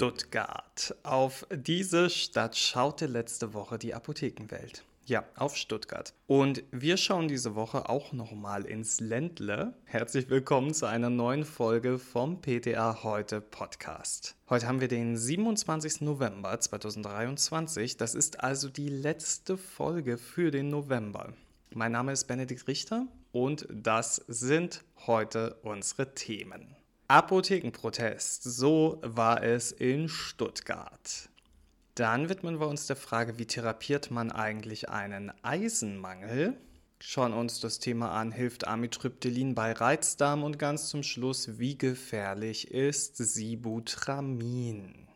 Stuttgart. Auf diese Stadt schaute letzte Woche die Apothekenwelt. Ja, auf Stuttgart. Und wir schauen diese Woche auch nochmal ins Ländle. Herzlich willkommen zu einer neuen Folge vom PTA Heute Podcast. Heute haben wir den 27. November 2023. Das ist also die letzte Folge für den November. Mein Name ist Benedikt Richter und das sind heute unsere Themen. Apothekenprotest, so war es in Stuttgart. Dann widmen wir uns der Frage, wie therapiert man eigentlich einen Eisenmangel? Schauen uns das Thema an, hilft Amitriptylin bei Reizdarm und ganz zum Schluss, wie gefährlich ist Sibutramin?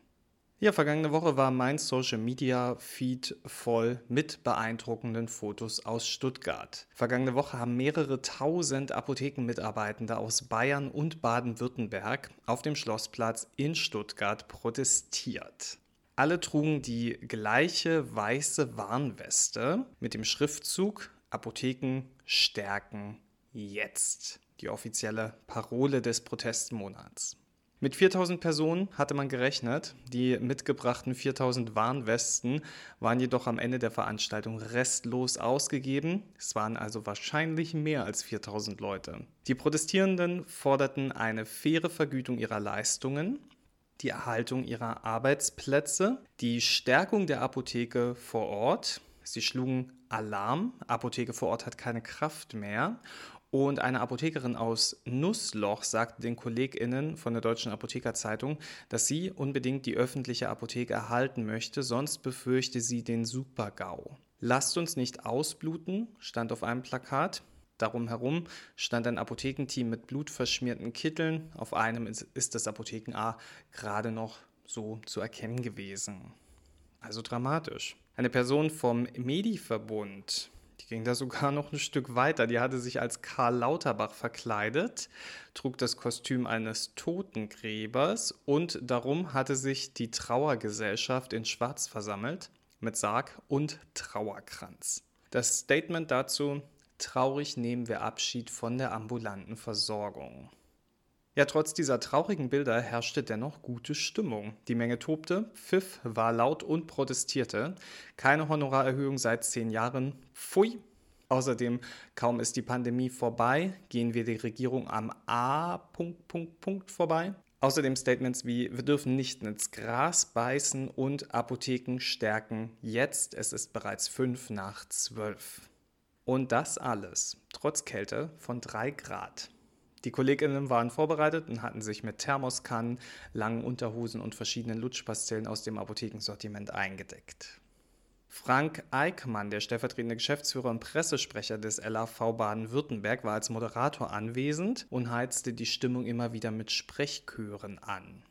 Ja, vergangene Woche war mein Social Media Feed voll mit beeindruckenden Fotos aus Stuttgart. Vergangene Woche haben mehrere tausend Apothekenmitarbeitende aus Bayern und Baden-Württemberg auf dem Schlossplatz in Stuttgart protestiert. Alle trugen die gleiche weiße Warnweste mit dem Schriftzug Apotheken stärken jetzt. Die offizielle Parole des Protestmonats. Mit 4000 Personen hatte man gerechnet. Die mitgebrachten 4000 Warnwesten waren jedoch am Ende der Veranstaltung restlos ausgegeben. Es waren also wahrscheinlich mehr als 4000 Leute. Die Protestierenden forderten eine faire Vergütung ihrer Leistungen, die Erhaltung ihrer Arbeitsplätze, die Stärkung der Apotheke vor Ort. Sie schlugen Alarm, Apotheke vor Ort hat keine Kraft mehr und eine Apothekerin aus Nussloch sagte den KollegInnen von der Deutschen Apothekerzeitung, dass sie unbedingt die öffentliche Apotheke erhalten möchte, sonst befürchte sie den Super-GAU. Lasst uns nicht ausbluten, stand auf einem Plakat. Darum herum stand ein Apothekenteam mit blutverschmierten Kitteln. Auf einem ist das Apotheken A gerade noch so zu erkennen gewesen. Also dramatisch. Eine Person vom Medi-Verbund die ging da sogar noch ein Stück weiter. Die hatte sich als Karl Lauterbach verkleidet, trug das Kostüm eines Totengräbers und darum hatte sich die Trauergesellschaft in Schwarz versammelt mit Sarg und Trauerkranz. Das Statement dazu, traurig nehmen wir Abschied von der ambulanten Versorgung. Ja, trotz dieser traurigen Bilder herrschte dennoch gute Stimmung. Die Menge tobte, pfiff, war laut und protestierte. Keine Honorarerhöhung seit zehn Jahren. Pfui! Außerdem, kaum ist die Pandemie vorbei, gehen wir die Regierung am A. Punkt, Punkt, Punkt vorbei. Außerdem Statements wie wir dürfen nicht ins Gras beißen und Apotheken stärken jetzt, es ist bereits fünf nach zwölf. Und das alles trotz Kälte von drei Grad. Die Kolleginnen waren vorbereitet und hatten sich mit Thermoskannen, langen Unterhosen und verschiedenen Lutschpastillen aus dem Apothekensortiment eingedeckt. Frank Eickmann, der stellvertretende Geschäftsführer und Pressesprecher des LAV Baden-Württemberg, war als Moderator anwesend und heizte die Stimmung immer wieder mit Sprechchören an.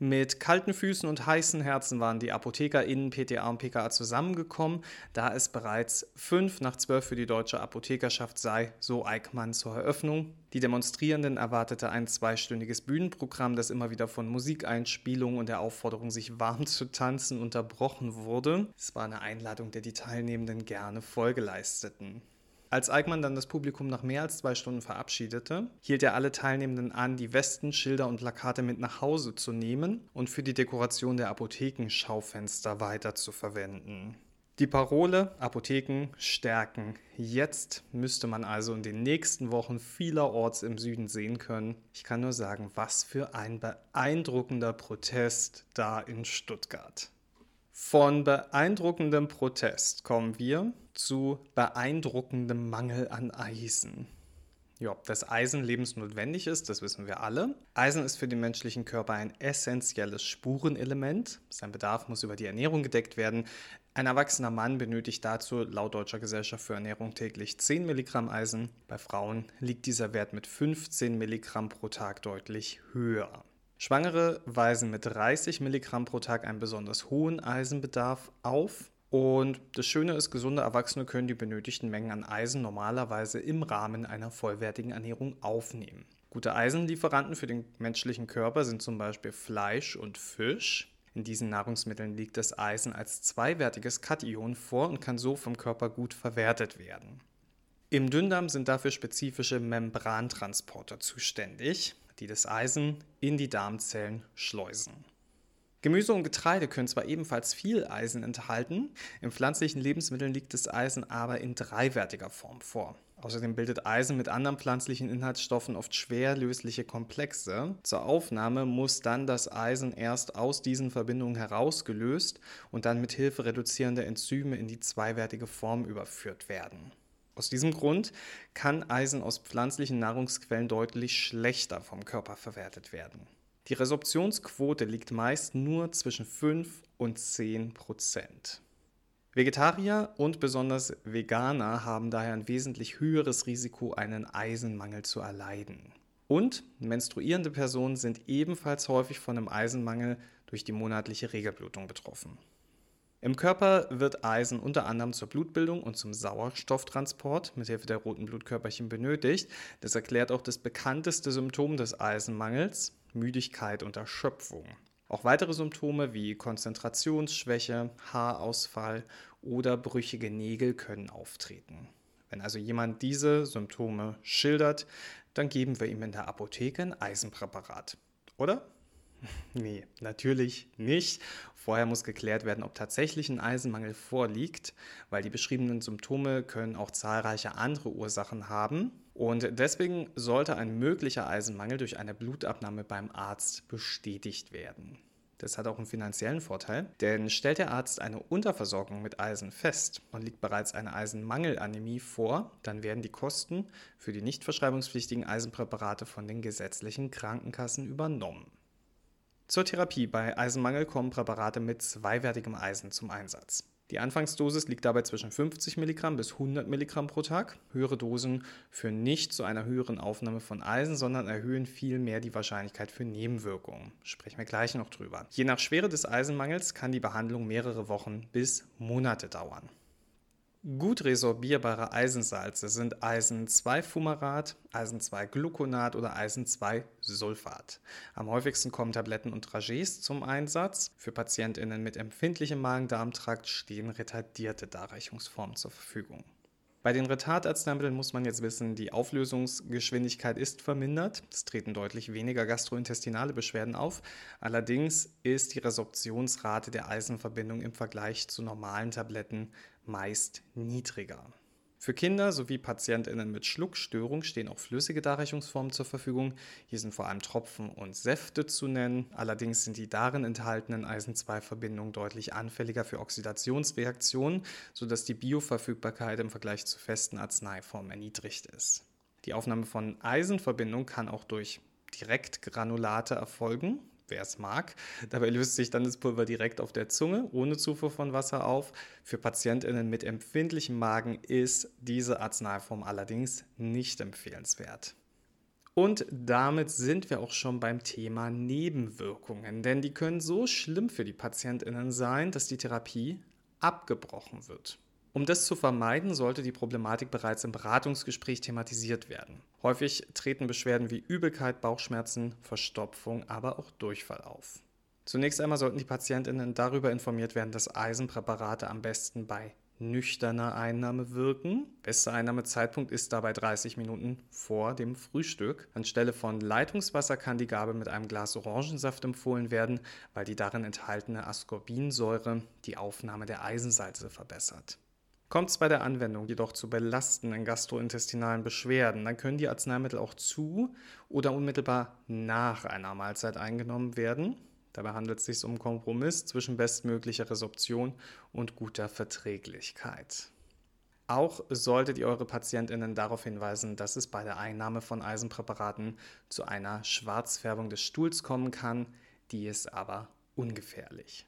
Mit kalten Füßen und heißen Herzen waren die ApothekerInnen PTA und PKA zusammengekommen, da es bereits fünf nach zwölf für die deutsche Apothekerschaft sei, so Eickmann zur Eröffnung. Die Demonstrierenden erwartete ein zweistündiges Bühnenprogramm, das immer wieder von Musikeinspielungen und der Aufforderung, sich warm zu tanzen, unterbrochen wurde. Es war eine Einladung, der die Teilnehmenden gerne Folge leisteten. Als Eichmann dann das Publikum nach mehr als zwei Stunden verabschiedete, hielt er alle Teilnehmenden an, die Westen, Schilder und Plakate mit nach Hause zu nehmen und für die Dekoration der Apothekenschaufenster weiter zu verwenden. Die Parole Apotheken stärken. Jetzt müsste man also in den nächsten Wochen vielerorts im Süden sehen können. Ich kann nur sagen, was für ein beeindruckender Protest da in Stuttgart. Von beeindruckendem Protest kommen wir zu beeindruckendem Mangel an Eisen. Ja, dass Eisen lebensnotwendig ist, das wissen wir alle. Eisen ist für den menschlichen Körper ein essentielles Spurenelement. Sein Bedarf muss über die Ernährung gedeckt werden. Ein erwachsener Mann benötigt dazu laut Deutscher Gesellschaft für Ernährung täglich 10 Milligramm Eisen. Bei Frauen liegt dieser Wert mit 15 Milligramm pro Tag deutlich höher. Schwangere weisen mit 30 Milligramm pro Tag einen besonders hohen Eisenbedarf auf. Und das Schöne ist, gesunde Erwachsene können die benötigten Mengen an Eisen normalerweise im Rahmen einer vollwertigen Ernährung aufnehmen. Gute Eisenlieferanten für den menschlichen Körper sind zum Beispiel Fleisch und Fisch. In diesen Nahrungsmitteln liegt das Eisen als zweiwertiges Kation vor und kann so vom Körper gut verwertet werden. Im Dünndarm sind dafür spezifische Membrantransporter zuständig die das Eisen in die Darmzellen schleusen. Gemüse und Getreide können zwar ebenfalls viel Eisen enthalten, in pflanzlichen Lebensmitteln liegt das Eisen aber in dreiwertiger Form vor. Außerdem bildet Eisen mit anderen pflanzlichen Inhaltsstoffen oft schwer lösliche Komplexe. Zur Aufnahme muss dann das Eisen erst aus diesen Verbindungen herausgelöst und dann mit Hilfe reduzierender Enzyme in die zweiwertige Form überführt werden. Aus diesem Grund kann Eisen aus pflanzlichen Nahrungsquellen deutlich schlechter vom Körper verwertet werden. Die Resorptionsquote liegt meist nur zwischen 5 und 10 Prozent. Vegetarier und besonders Veganer haben daher ein wesentlich höheres Risiko, einen Eisenmangel zu erleiden. Und menstruierende Personen sind ebenfalls häufig von einem Eisenmangel durch die monatliche Regelblutung betroffen. Im Körper wird Eisen unter anderem zur Blutbildung und zum Sauerstofftransport mithilfe der roten Blutkörperchen benötigt. Das erklärt auch das bekannteste Symptom des Eisenmangels, Müdigkeit und Erschöpfung. Auch weitere Symptome wie Konzentrationsschwäche, Haarausfall oder brüchige Nägel können auftreten. Wenn also jemand diese Symptome schildert, dann geben wir ihm in der Apotheke ein Eisenpräparat. Oder? Nee, natürlich nicht. Vorher muss geklärt werden, ob tatsächlich ein Eisenmangel vorliegt, weil die beschriebenen Symptome können auch zahlreiche andere Ursachen haben. Und deswegen sollte ein möglicher Eisenmangel durch eine Blutabnahme beim Arzt bestätigt werden. Das hat auch einen finanziellen Vorteil, denn stellt der Arzt eine Unterversorgung mit Eisen fest und liegt bereits eine Eisenmangelanämie vor, dann werden die Kosten für die nicht verschreibungspflichtigen Eisenpräparate von den gesetzlichen Krankenkassen übernommen. Zur Therapie bei Eisenmangel kommen Präparate mit zweiwertigem Eisen zum Einsatz. Die Anfangsdosis liegt dabei zwischen 50 Milligramm bis 100 Milligramm pro Tag. Höhere Dosen führen nicht zu einer höheren Aufnahme von Eisen, sondern erhöhen vielmehr die Wahrscheinlichkeit für Nebenwirkungen. Sprechen wir gleich noch drüber. Je nach Schwere des Eisenmangels kann die Behandlung mehrere Wochen bis Monate dauern. Gut resorbierbare Eisensalze sind Eisen-2-Fumarat, Eisen-2-Gluconat oder Eisen-2-Sulfat. Am häufigsten kommen Tabletten und Dragés zum Einsatz. Für PatientInnen mit empfindlichem Magen-Darm-Trakt stehen retardierte Darreichungsformen zur Verfügung. Bei den Retardarzneimitteln muss man jetzt wissen, die Auflösungsgeschwindigkeit ist vermindert. Es treten deutlich weniger gastrointestinale Beschwerden auf. Allerdings ist die Resorptionsrate der Eisenverbindung im Vergleich zu normalen Tabletten meist niedriger. Für Kinder sowie PatientInnen mit Schluckstörung stehen auch flüssige Darreichungsformen zur Verfügung. Hier sind vor allem Tropfen und Säfte zu nennen. Allerdings sind die darin enthaltenen Eisen-2-Verbindungen deutlich anfälliger für Oxidationsreaktionen, sodass die Bioverfügbarkeit im Vergleich zu festen Arzneiformen erniedrigt ist. Die Aufnahme von Eisenverbindungen kann auch durch Direktgranulate erfolgen wer es mag. Dabei löst sich dann das Pulver direkt auf der Zunge, ohne Zufuhr von Wasser auf. Für PatientInnen mit empfindlichem Magen ist diese Arzneiform allerdings nicht empfehlenswert. Und damit sind wir auch schon beim Thema Nebenwirkungen, denn die können so schlimm für die PatientInnen sein, dass die Therapie abgebrochen wird. Um das zu vermeiden, sollte die Problematik bereits im Beratungsgespräch thematisiert werden. Häufig treten Beschwerden wie Übelkeit, Bauchschmerzen, Verstopfung, aber auch Durchfall auf. Zunächst einmal sollten die Patientinnen darüber informiert werden, dass Eisenpräparate am besten bei nüchterner Einnahme wirken. Bester Einnahmezeitpunkt ist dabei 30 Minuten vor dem Frühstück. Anstelle von Leitungswasser kann die Gabe mit einem Glas Orangensaft empfohlen werden, weil die darin enthaltene Ascorbinsäure die Aufnahme der Eisensalze verbessert. Kommt es bei der Anwendung jedoch zu belastenden gastrointestinalen Beschwerden, dann können die Arzneimittel auch zu oder unmittelbar nach einer Mahlzeit eingenommen werden. Dabei handelt es sich um Kompromiss zwischen bestmöglicher Resorption und guter Verträglichkeit. Auch solltet ihr eure PatientInnen darauf hinweisen, dass es bei der Einnahme von Eisenpräparaten zu einer Schwarzfärbung des Stuhls kommen kann. Die ist aber ungefährlich.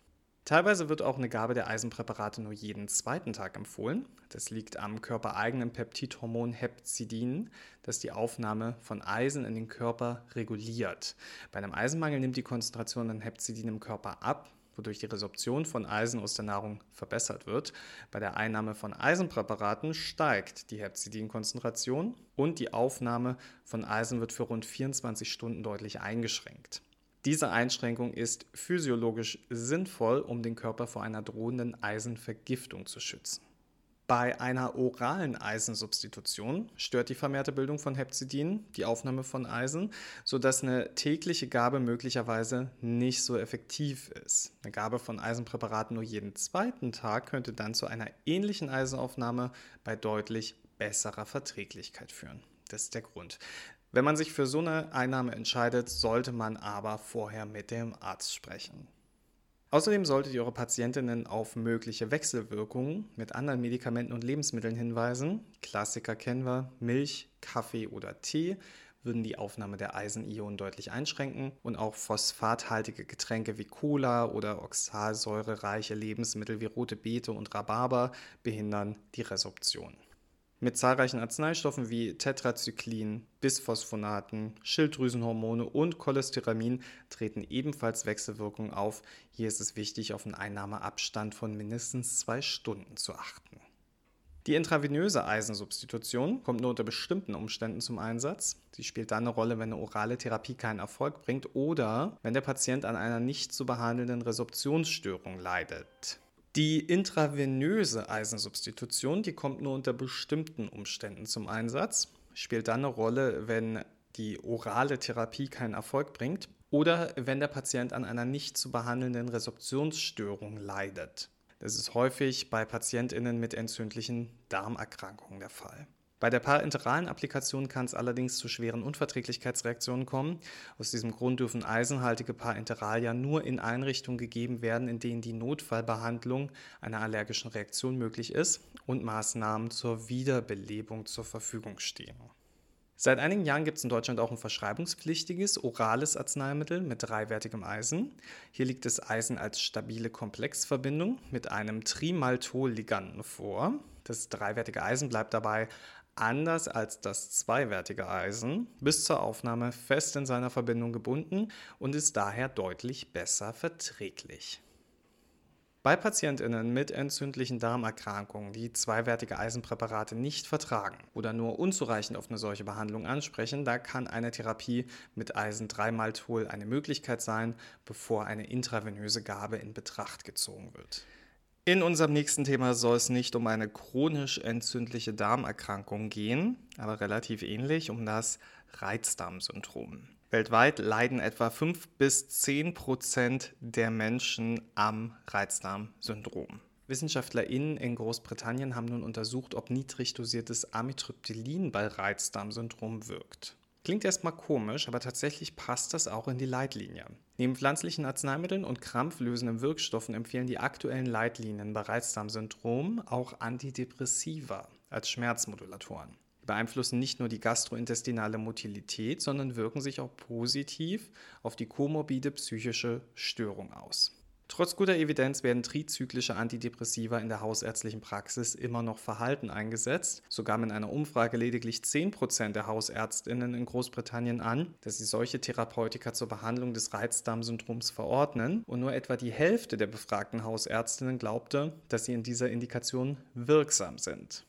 Teilweise wird auch eine Gabe der Eisenpräparate nur jeden zweiten Tag empfohlen. Das liegt am körpereigenen Peptidhormon Hepzidin, das die Aufnahme von Eisen in den Körper reguliert. Bei einem Eisenmangel nimmt die Konzentration an Hepzidin im Körper ab, wodurch die Resorption von Eisen aus der Nahrung verbessert wird. Bei der Einnahme von Eisenpräparaten steigt die Hepzidin-Konzentration und die Aufnahme von Eisen wird für rund 24 Stunden deutlich eingeschränkt. Diese Einschränkung ist physiologisch sinnvoll, um den Körper vor einer drohenden Eisenvergiftung zu schützen. Bei einer oralen Eisensubstitution stört die vermehrte Bildung von Hepzidin die Aufnahme von Eisen, sodass eine tägliche Gabe möglicherweise nicht so effektiv ist. Eine Gabe von Eisenpräparaten nur jeden zweiten Tag könnte dann zu einer ähnlichen Eisenaufnahme bei deutlich besserer Verträglichkeit führen. Das ist der Grund. Wenn man sich für so eine Einnahme entscheidet, sollte man aber vorher mit dem Arzt sprechen. Außerdem solltet ihr eure Patientinnen auf mögliche Wechselwirkungen mit anderen Medikamenten und Lebensmitteln hinweisen. Klassiker kennen wir, Milch, Kaffee oder Tee würden die Aufnahme der Eisenionen deutlich einschränken und auch phosphathaltige Getränke wie Cola oder oxalsäurereiche Lebensmittel wie rote Beete und Rhabarber behindern die Resorption. Mit zahlreichen Arzneistoffen wie Tetrazyklin, Bisphosphonaten, Schilddrüsenhormone und Cholesteramin treten ebenfalls Wechselwirkungen auf. Hier ist es wichtig, auf einen Einnahmeabstand von mindestens zwei Stunden zu achten. Die intravenöse Eisensubstitution kommt nur unter bestimmten Umständen zum Einsatz. Sie spielt dann eine Rolle, wenn eine orale Therapie keinen Erfolg bringt oder wenn der Patient an einer nicht zu behandelnden Resorptionsstörung leidet. Die intravenöse Eisensubstitution, die kommt nur unter bestimmten Umständen zum Einsatz, spielt dann eine Rolle, wenn die orale Therapie keinen Erfolg bringt oder wenn der Patient an einer nicht zu behandelnden Resorptionsstörung leidet. Das ist häufig bei Patientinnen mit entzündlichen Darmerkrankungen der Fall. Bei der parenteralen Applikation kann es allerdings zu schweren Unverträglichkeitsreaktionen kommen. Aus diesem Grund dürfen eisenhaltige Parenteralia nur in Einrichtungen gegeben werden, in denen die Notfallbehandlung einer allergischen Reaktion möglich ist und Maßnahmen zur Wiederbelebung zur Verfügung stehen. Seit einigen Jahren gibt es in Deutschland auch ein verschreibungspflichtiges orales Arzneimittel mit dreiwertigem Eisen. Hier liegt das Eisen als stabile Komplexverbindung mit einem Trimaltol-Liganden vor. Das dreiwertige Eisen bleibt dabei anders als das zweiwertige Eisen bis zur Aufnahme fest in seiner Verbindung gebunden und ist daher deutlich besser verträglich. Bei Patientinnen mit entzündlichen Darmerkrankungen, die zweiwertige Eisenpräparate nicht vertragen oder nur unzureichend auf eine solche Behandlung ansprechen, da kann eine Therapie mit Eisen-3-Maltol eine Möglichkeit sein, bevor eine intravenöse Gabe in Betracht gezogen wird. In unserem nächsten Thema soll es nicht um eine chronisch entzündliche Darmerkrankung gehen, aber relativ ähnlich um das Reizdarmsyndrom. Weltweit leiden etwa 5 bis 10 Prozent der Menschen am Reizdarmsyndrom. WissenschaftlerInnen in Großbritannien haben nun untersucht, ob niedrig dosiertes Amitriptylin bei Reizdarmsyndrom wirkt. Klingt erstmal komisch, aber tatsächlich passt das auch in die Leitlinie. Neben pflanzlichen Arzneimitteln und krampflösenden Wirkstoffen empfehlen die aktuellen Leitlinien bei Reizdarmsyndrom auch Antidepressiva als Schmerzmodulatoren. Die beeinflussen nicht nur die gastrointestinale Motilität, sondern wirken sich auch positiv auf die komorbide psychische Störung aus. Trotz guter Evidenz werden trizyklische Antidepressiva in der hausärztlichen Praxis immer noch verhalten eingesetzt. So gaben in einer Umfrage lediglich 10% der Hausärztinnen in Großbritannien an, dass sie solche Therapeutika zur Behandlung des Reizdarmsyndroms verordnen und nur etwa die Hälfte der befragten Hausärztinnen glaubte, dass sie in dieser Indikation wirksam sind.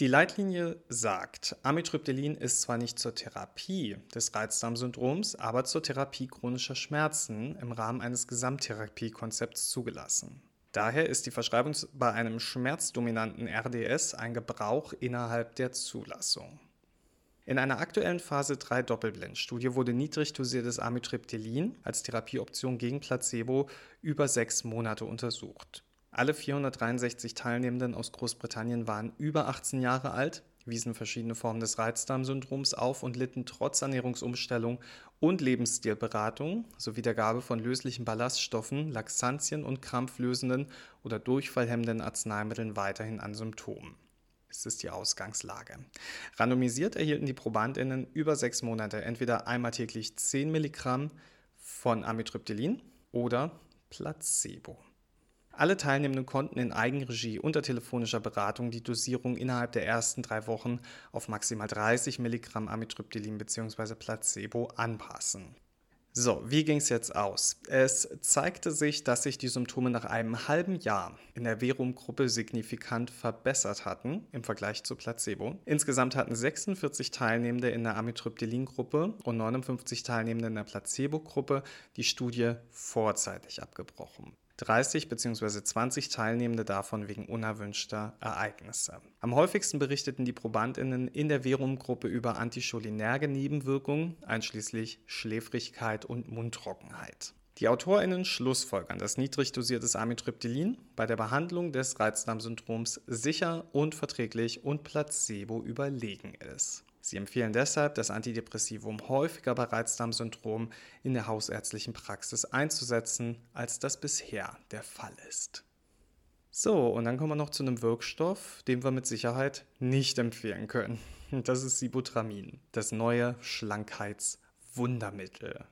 Die Leitlinie sagt, Amitriptylin ist zwar nicht zur Therapie des Reizdarmsyndroms, aber zur Therapie chronischer Schmerzen im Rahmen eines Gesamttherapiekonzepts zugelassen. Daher ist die Verschreibung bei einem schmerzdominanten RDS ein Gebrauch innerhalb der Zulassung. In einer aktuellen Phase 3 Doppelblendstudie wurde niedrig dosiertes Amitriptylin als Therapieoption gegen Placebo über sechs Monate untersucht. Alle 463 Teilnehmenden aus Großbritannien waren über 18 Jahre alt, wiesen verschiedene Formen des Reizdarmsyndroms auf und litten trotz Ernährungsumstellung und Lebensstilberatung sowie der Gabe von löslichen Ballaststoffen, Laxantien und krampflösenden oder durchfallhemmenden Arzneimitteln weiterhin an Symptomen. Es ist die Ausgangslage. Randomisiert erhielten die ProbandInnen über sechs Monate entweder einmal täglich 10 Milligramm von Amitriptylin oder Placebo. Alle Teilnehmenden konnten in Eigenregie unter telefonischer Beratung die Dosierung innerhalb der ersten drei Wochen auf maximal 30 Milligramm Amitriptylin bzw. Placebo anpassen. So, wie ging es jetzt aus? Es zeigte sich, dass sich die Symptome nach einem halben Jahr in der Verum-Gruppe signifikant verbessert hatten im Vergleich zu Placebo. Insgesamt hatten 46 Teilnehmende in der Amitriptylin-Gruppe und 59 Teilnehmende in der Placebo-Gruppe die Studie vorzeitig abgebrochen. 30 bzw. 20 Teilnehmende davon wegen unerwünschter Ereignisse. Am häufigsten berichteten die Probandinnen in der Verum-Gruppe über anticholinerge Nebenwirkungen, einschließlich Schläfrigkeit und Mundtrockenheit. Die AutorInnen schlussfolgern, dass niedrig dosiertes Amitriptylin bei der Behandlung des Reizdarmsyndroms sicher und verträglich und Placebo überlegen ist. Sie empfehlen deshalb, das Antidepressivum häufiger bei Reizdarmsyndrom in der hausärztlichen Praxis einzusetzen, als das bisher der Fall ist. So, und dann kommen wir noch zu einem Wirkstoff, den wir mit Sicherheit nicht empfehlen können. Das ist Sibutramin, das neue Schlankheitswundermittel.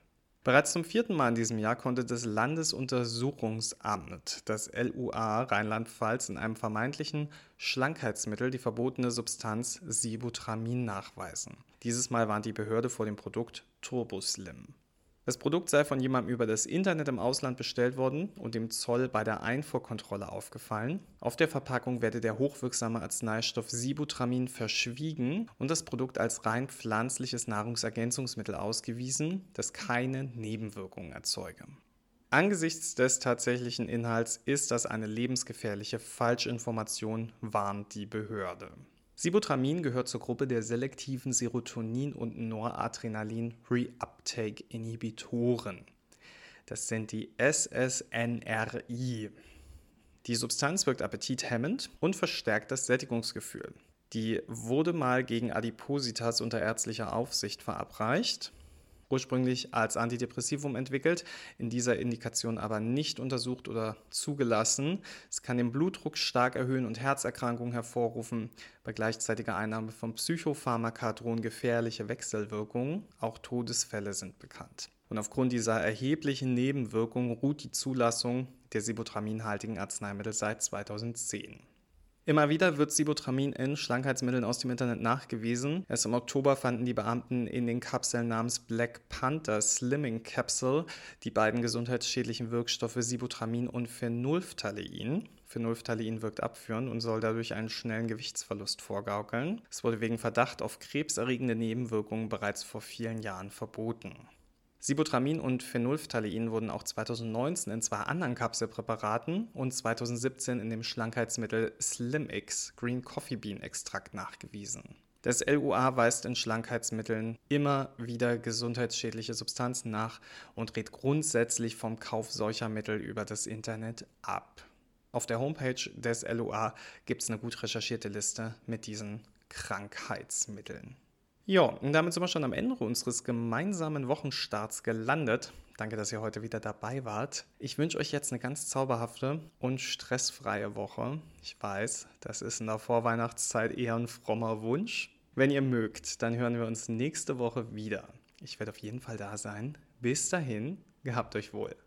Bereits zum vierten Mal in diesem Jahr konnte das Landesuntersuchungsamt, das LUA Rheinland-Pfalz, in einem vermeintlichen Schlankheitsmittel die verbotene Substanz Sibutramin nachweisen. Dieses Mal warnt die Behörde vor dem Produkt Turboslim. Das Produkt sei von jemandem über das Internet im Ausland bestellt worden und dem Zoll bei der Einfuhrkontrolle aufgefallen. Auf der Verpackung werde der hochwirksame Arzneistoff Sibutramin verschwiegen und das Produkt als rein pflanzliches Nahrungsergänzungsmittel ausgewiesen, das keine Nebenwirkungen erzeuge. Angesichts des tatsächlichen Inhalts ist das eine lebensgefährliche Falschinformation, warnt die Behörde. Sibutramin gehört zur Gruppe der selektiven Serotonin- und Noradrenalin-Reuptake-Inhibitoren. Das sind die SSNRI. Die Substanz wirkt appetithemmend und verstärkt das Sättigungsgefühl. Die wurde mal gegen Adipositas unter ärztlicher Aufsicht verabreicht ursprünglich als Antidepressivum entwickelt, in dieser Indikation aber nicht untersucht oder zugelassen. Es kann den Blutdruck stark erhöhen und Herzerkrankungen hervorrufen. Bei gleichzeitiger Einnahme von Psychopharmaka drohen gefährliche Wechselwirkungen. Auch Todesfälle sind bekannt. Und aufgrund dieser erheblichen Nebenwirkungen ruht die Zulassung der sibutraminhaltigen Arzneimittel seit 2010. Immer wieder wird Sibutramin in Schlankheitsmitteln aus dem Internet nachgewiesen. Erst im Oktober fanden die Beamten in den Kapseln namens Black Panther Slimming Capsule die beiden gesundheitsschädlichen Wirkstoffe Sibutramin und Phenolphthalein. Phenolphthalein wirkt abführend und soll dadurch einen schnellen Gewichtsverlust vorgaukeln. Es wurde wegen Verdacht auf krebserregende Nebenwirkungen bereits vor vielen Jahren verboten. Sibutramin und Phenolphthalein wurden auch 2019 in zwei anderen Kapselpräparaten und 2017 in dem Schlankheitsmittel SlimX Green Coffee Bean Extrakt nachgewiesen. Das LUA weist in Schlankheitsmitteln immer wieder gesundheitsschädliche Substanzen nach und rät grundsätzlich vom Kauf solcher Mittel über das Internet ab. Auf der Homepage des LUA gibt es eine gut recherchierte Liste mit diesen Krankheitsmitteln. Ja, und damit sind wir schon am Ende unseres gemeinsamen Wochenstarts gelandet. Danke, dass ihr heute wieder dabei wart. Ich wünsche euch jetzt eine ganz zauberhafte und stressfreie Woche. Ich weiß, das ist in der Vorweihnachtszeit eher ein frommer Wunsch. Wenn ihr mögt, dann hören wir uns nächste Woche wieder. Ich werde auf jeden Fall da sein. Bis dahin, gehabt euch wohl.